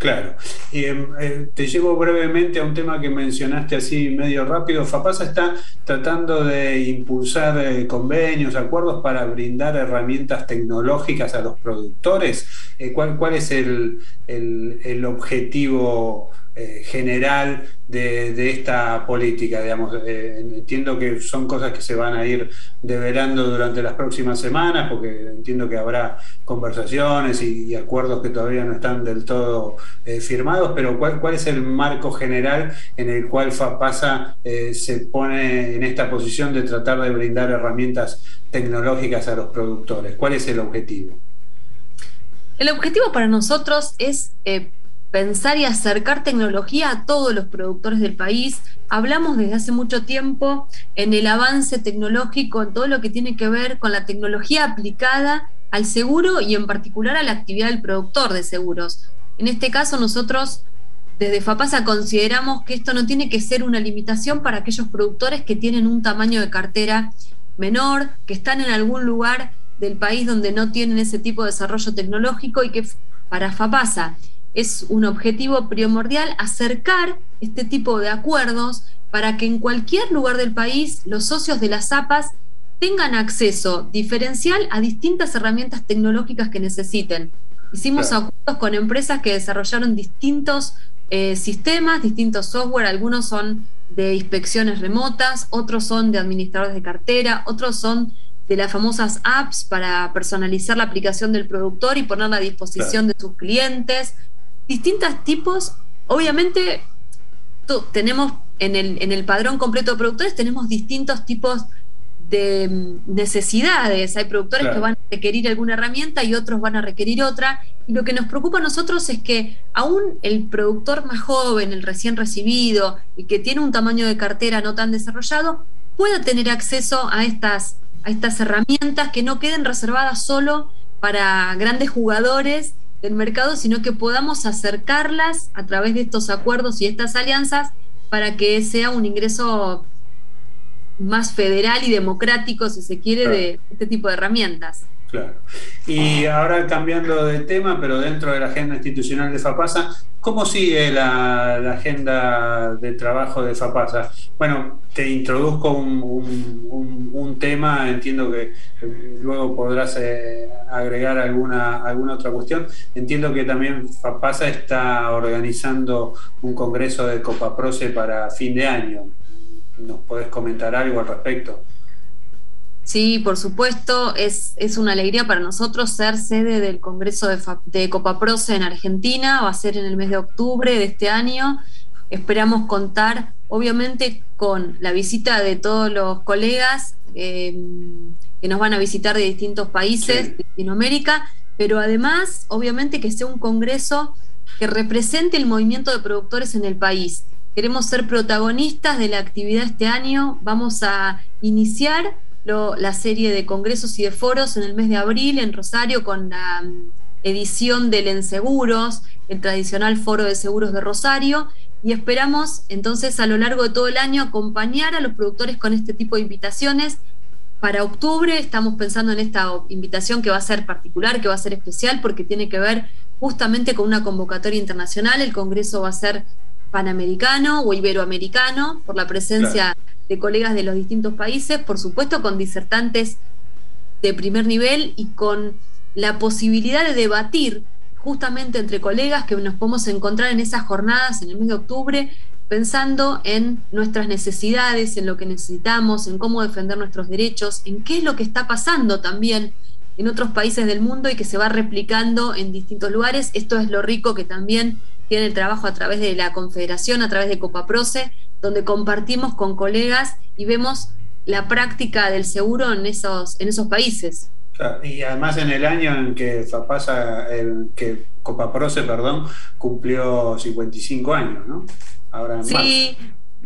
Claro. Em, eh, te llevo brevemente a un tema que mencionaste así medio rápido. FAPASA está tratando de impulsar eh, convenios, acuerdos para brindar herramientas tecnológicas a los productores. Eh, ¿cuál, ¿cuál, es el, el, objetivo eh, general de, esta política, digamos. Eh, entiendo que son cosas que se van a ir develando durante las próximas semanas, porque entiendo que habrá conversaciones y, acuerdos que todavía no están del todo eh, firmados, pero ¿cuál, ¿cuál, es el marco general en el cual FAPASA se pone en esta posición de tratar de brindar herramientas tecnológicas a los productores? ¿Cuál es el objetivo? El objetivo para nosotros es pensar y acercar tecnología a todos los productores del país. Hablamos desde hace mucho tiempo en el avance tecnológico, en todo lo que tiene que ver con la tecnología aplicada al seguro y en particular a la actividad del productor de seguros. En este caso nosotros desde FAPASA consideramos que esto no tiene que ser una limitación para aquellos productores que tienen un tamaño de cartera menor, que están en algún lugar del país donde no tienen ese tipo de desarrollo tecnológico y que para FAPASA es un objetivo primordial acercar este tipo de acuerdos para que en cualquier lugar del país los socios de las APAS tengan acceso diferencial a distintas herramientas tecnológicas que necesiten. Hicimos acuerdos con empresas que desarrollaron distintos eh, sistemas, distintos software, algunos son de inspecciones remotas, otros son de administradores de cartera, otros son de las famosas apps para personalizar la aplicación del productor y ponerla a disposición de sus clientes distintos tipos, obviamente tenemos en el, en el padrón completo de productores, tenemos distintos tipos de mm, necesidades. Hay productores que van a requerir alguna herramienta y otros van a requerir otra. Y lo que nos preocupa a nosotros es que aún el productor más joven, el recién recibido y que tiene un tamaño de cartera no tan desarrollado, pueda tener acceso a estas, a estas herramientas que no queden reservadas solo para grandes jugadores del mercado, sino que podamos acercarlas a través de estos acuerdos y estas alianzas para que sea un ingreso más federal y democrático, si se quiere, de este tipo de herramientas. Claro. Y ahora cambiando de tema, pero dentro de la agenda institucional de FAPASA, ¿cómo sigue la, agenda de trabajo de FAPASA? Bueno, te introduzco un, tema, entiendo que luego podrás eh, agregar alguna, alguna otra cuestión. Entiendo que también FAPASA está organizando un congreso de Copaproce para fin de año. ¿Nos podés comentar algo al respecto? Sí, por supuesto, es, es, una alegría para nosotros ser sede del Congreso de, de Copaproce en Argentina, va a ser en el mes de octubre de este año. Esperamos contar, obviamente, con la visita de todos los colegas eh, que nos van a visitar de distintos países de Latinoamérica, pero además, obviamente, que sea un congreso que represente el movimiento de productores en el país. Queremos ser protagonistas de la actividad este año, vamos a iniciar la serie de congresos y de foros en el mes de abril en Rosario con la mm, edición del Enseguros, el tradicional foro de seguros de Rosario, y esperamos entonces a lo largo de todo el año acompañar a los productores con este tipo de invitaciones. Para octubre estamos pensando en esta invitación que va a ser particular, que va a ser especial, porque tiene que ver justamente con una convocatoria internacional. El Congreso va a ser panamericano o iberoamericano por la presencia de colegas de los distintos países, por supuesto con disertantes de primer nivel y con la posibilidad de debatir justamente entre colegas que nos podemos encontrar en esas jornadas en el mes de octubre, pensando en nuestras necesidades, en lo que necesitamos, en cómo defender nuestros derechos, en qué es lo que está pasando también en otros países del mundo y que se va replicando en distintos lugares. Esto es lo rico que también tiene el trabajo a través de la Confederación, a través de Copaproce, donde compartimos con colegas y vemos la práctica del seguro en esos, en esos países. Y además en el año en que Fapasa, el, que Copaproce, perdón, cumplió 55 años, ¿no? Ahora sí,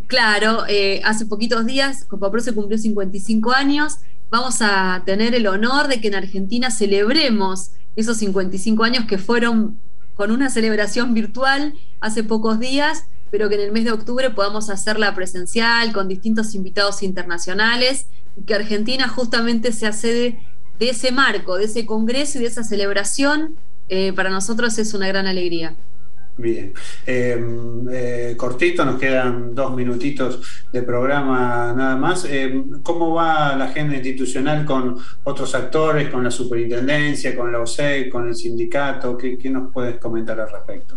claro, eh, hace poquitos días Copaproce cumplió 55 años. Vamos a tener el honor de que en Argentina celebremos esos 55 años que fueron con una celebración virtual hace pocos días pero que en el mes de octubre podamos hacerla presencial con distintos invitados internacionales y que Argentina justamente sea sede de ese marco, de ese congreso y de esa celebración, eh, para nosotros es una gran alegría. Bien, em, eh, cortito, nos quedan dos minutitos de programa nada más. Em, ¿Cómo va la agenda institucional con otros actores, con la superintendencia, con la OSEC, con el sindicato? ¿Qué, qué nos puedes comentar al respecto?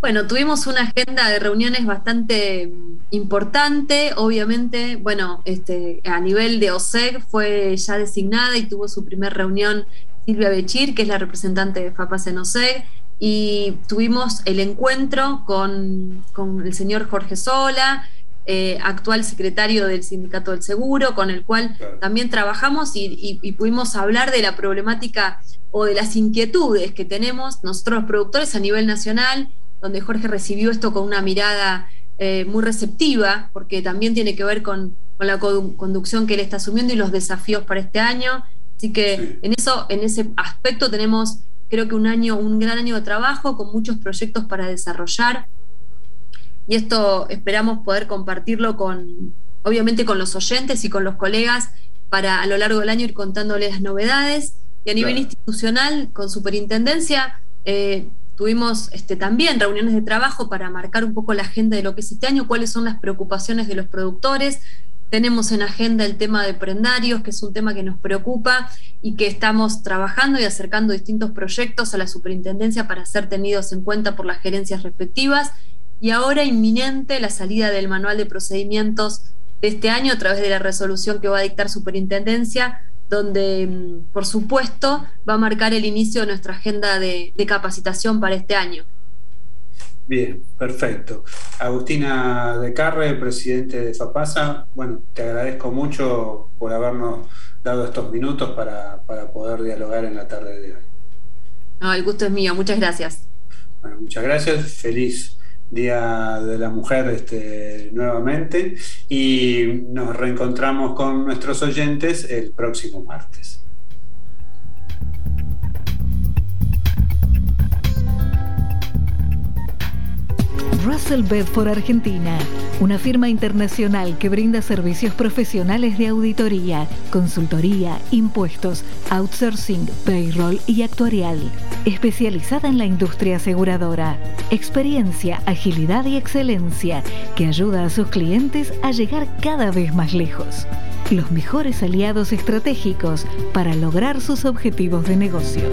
Bueno, tuvimos una agenda de reuniones bastante importante. Obviamente, bueno, este, a nivel de OSEC fue ya designada y tuvo su primer reunión Silvia Bechir, que es la representante de FAPAS en OSEC, y tuvimos el encuentro con, el señor Jorge Sola, eh, actual secretario del Sindicato del Seguro, con el cual también trabajamos y, y, pudimos hablar de la problemática o de las inquietudes que tenemos nosotros los productores a nivel nacional donde Jorge recibió esto con una mirada eh, muy receptiva, porque también tiene que ver con, la conducción que él está asumiendo y los desafíos para este año. Así que en eso, en ese aspecto tenemos, creo que un año, un gran año de trabajo con muchos proyectos para desarrollar. Y esto esperamos poder compartirlo con, obviamente, con los oyentes y con los colegas para a lo largo del año ir contándoles las novedades. Y a nivel institucional, con superintendencia, eh, Tuvimos este, también reuniones de trabajo para marcar un poco la agenda de lo que es este año, cuáles son las preocupaciones de los productores. Tenemos en agenda el tema de prendarios, que es un tema que nos preocupa y que estamos trabajando y acercando distintos proyectos a la superintendencia para ser tenidos en cuenta por las gerencias respectivas. Y ahora inminente la salida del manual de procedimientos de este año a través de la resolución que va a dictar superintendencia donde, mm, por supuesto, va a marcar el inicio de nuestra agenda de, capacitación para este año. Bien, perfecto. Agustina de Carre, presidente de FAPASA, bueno, te agradezco mucho por habernos dado estos minutos para, poder dialogar en la tarde de hoy. No, el gusto es mío, muchas gracias. Bueno, muchas gracias, feliz Día de la Mujer este, nuevamente y nos reencontramos con nuestros oyentes el próximo martes. Russell Bedford Argentina, una firma internacional que brinda servicios profesionales de auditoría, consultoría, impuestos, outsourcing, payroll y actuarial, especializada en la industria aseguradora. Experiencia, agilidad y excelencia que ayuda a sus clientes a llegar cada vez más lejos. Los mejores aliados estratégicos para lograr sus objetivos de negocio.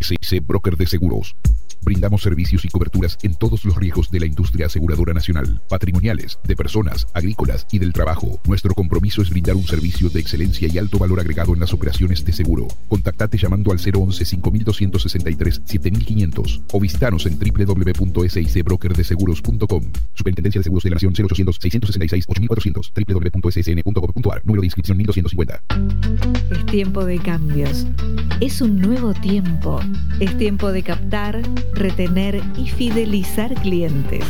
CC Broker de Seguros. Brindamos servicios y coberturas en todos los riesgos de la industria aseguradora nacional, patrimoniales, de personas, agrícolas y del trabajo. Nuestro compromiso es brindar un servicio de excelencia y alto valor agregado en las operaciones de seguro. Contactate llamando al 011 5263 7500 o visitanos en www.sicbrokerdeseguros.com. Superintendencia de Seguros de la Nación 0800 666 8400 www.ssn.gov.ar Número de inscripción 1250. Es tiempo de cambios. Es un nuevo tiempo. Es tiempo de captar retener y fidelizar clientes.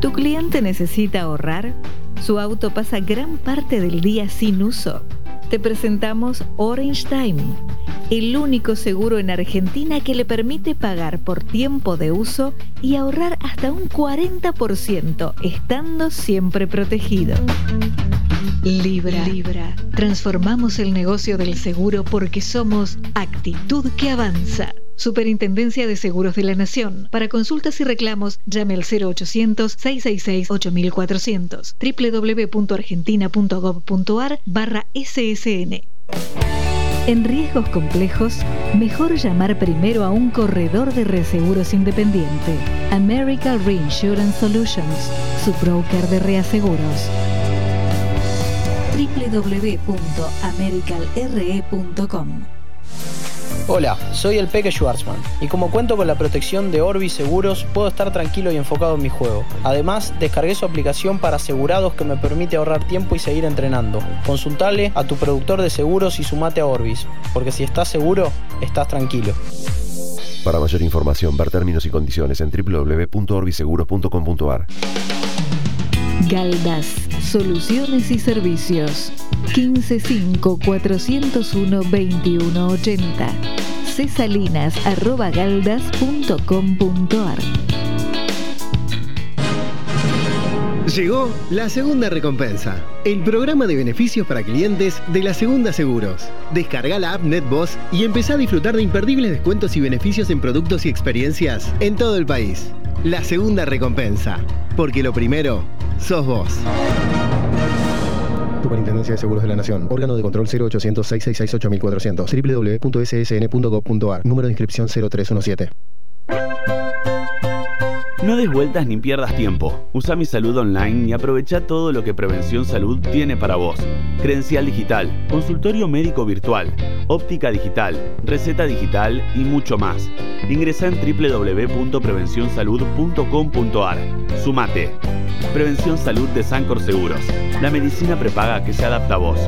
¿Tu cliente necesita ahorrar? ¿Su auto pasa gran parte del día sin uso? Te presentamos Orange Time, el único seguro en Argentina que le permite pagar por tiempo de uso y ahorrar hasta un 40%, estando siempre protegido. Libra. Libra. Transformamos el negocio del seguro porque somos actitud que avanza. Superintendencia de Seguros de la Nación. Para consultas y reclamos, llame al 0800-666-8400, www.argentina.gov.ar barra SSN. En riesgos complejos, mejor llamar primero a un corredor de reaseguros independiente. American Reinsurance Solutions, su broker de reaseguros www.americalre.com Hola, soy el Peque Schwarzman y como cuento con la protección de Orbis Seguros, puedo estar tranquilo y enfocado en mi juego. Además, descargué su aplicación para asegurados que me permite ahorrar tiempo y seguir entrenando. Consultale a tu productor de seguros y sumate a Orbis, porque si estás seguro, estás tranquilo. Para mayor información, ver términos y condiciones en www.orbiseguros.com.ar. Galdas, Soluciones y Servicios. 155 401 2180. cesalinas.galdas.com.ar Llegó la segunda recompensa, el programa de beneficios para clientes de la Segunda Seguros. Descarga la app NetBoss y empezá a disfrutar de imperdibles descuentos y beneficios en productos y experiencias en todo el país. La segunda recompensa, porque lo primero sos vos. Superintendencia de Seguros de la Nación. Órgano de control 0800 666 8400. www.ssn.gov.ar. Número de inscripción 0317. No des vueltas ni pierdas tiempo. Usa mi salud online y aprovecha todo lo que Prevención Salud tiene para vos. Credencial digital, consultorio médico virtual, óptica digital, receta digital y mucho más. Ingresa en www.prevencionsalud.com.ar. Sumate. Prevención Salud de Sancor Seguros. La medicina prepaga que se adapta a vos.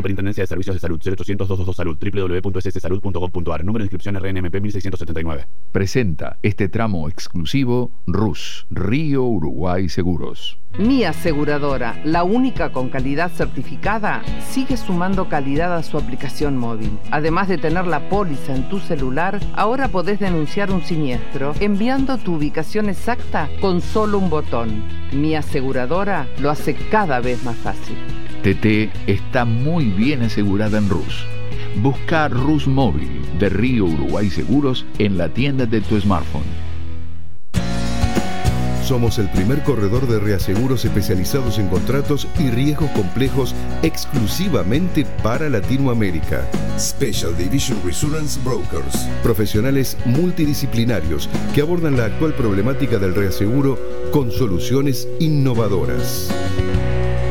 Superintendencia de Servicios de Salud 0800 222 Salud www.sssalud.gov.ar Número de inscripción RNMP 1679. Presenta este tramo exclusivo RUS, Río Uruguay Seguros. Mi aseguradora, la única con calidad certificada, sigue sumando calidad a su aplicación móvil. Además de tener la póliza en tu celular, ahora podés denunciar un siniestro enviando tu ubicación exacta con solo un botón. Mi aseguradora lo hace cada vez más fácil. TT está muy bien asegurada en RUS. Busca RUS Móvil de Río Uruguay Seguros en la tienda de tu smartphone. Somos el primer corredor de reaseguros especializados en contratos y riesgos complejos exclusivamente para Latinoamérica. Special Division Reassurance Brokers. Profesionales multidisciplinarios que abordan la actual problemática del reaseguro con soluciones innovadoras.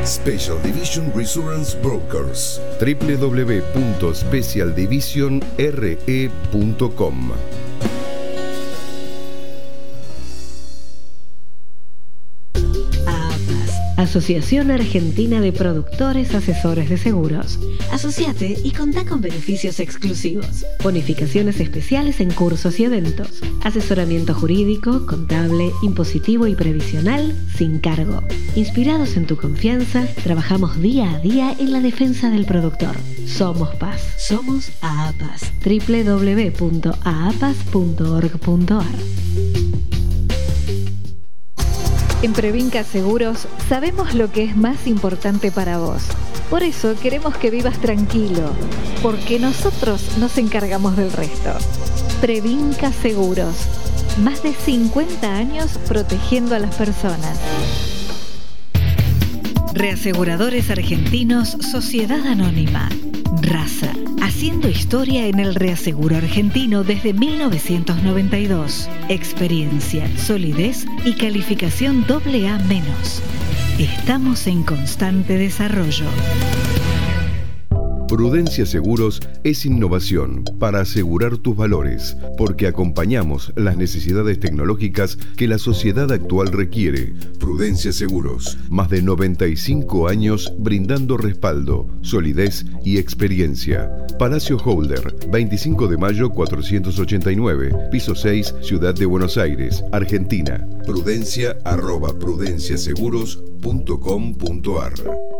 Special Division Reassurance Brokers. www.specialdivisionre.com Asociación Argentina de Productores Asesores de Seguros. Asociate y contá con beneficios exclusivos. Bonificaciones especiales en cursos y eventos. Asesoramiento jurídico, contable, impositivo y previsional sin cargo. Inspirados en tu confianza, trabajamos día a día en la defensa del productor. Somos Paz. Somos AAPAS. www.aapas.org.ar en Previnca Seguros sabemos lo que es más importante para vos. Por eso queremos que vivas tranquilo, porque nosotros nos encargamos del resto. Previnca Seguros, más de 50 años protegiendo a las personas. Reaseguradores Argentinos Sociedad Anónima. Raza, haciendo historia en el reaseguro argentino desde 1992. Experiencia, solidez y calificación AA-. Estamos en constante desarrollo. Prudencia Seguros es innovación para asegurar tus valores, porque acompañamos las necesidades tecnológicas que la sociedad actual requiere. Prudencia Seguros, más de 95 años brindando respaldo, solidez y experiencia. Palacio Holder, 25 de mayo 489, piso 6, Ciudad de Buenos Aires, Argentina. Prudencia arroba prudenciaseguros.com.ar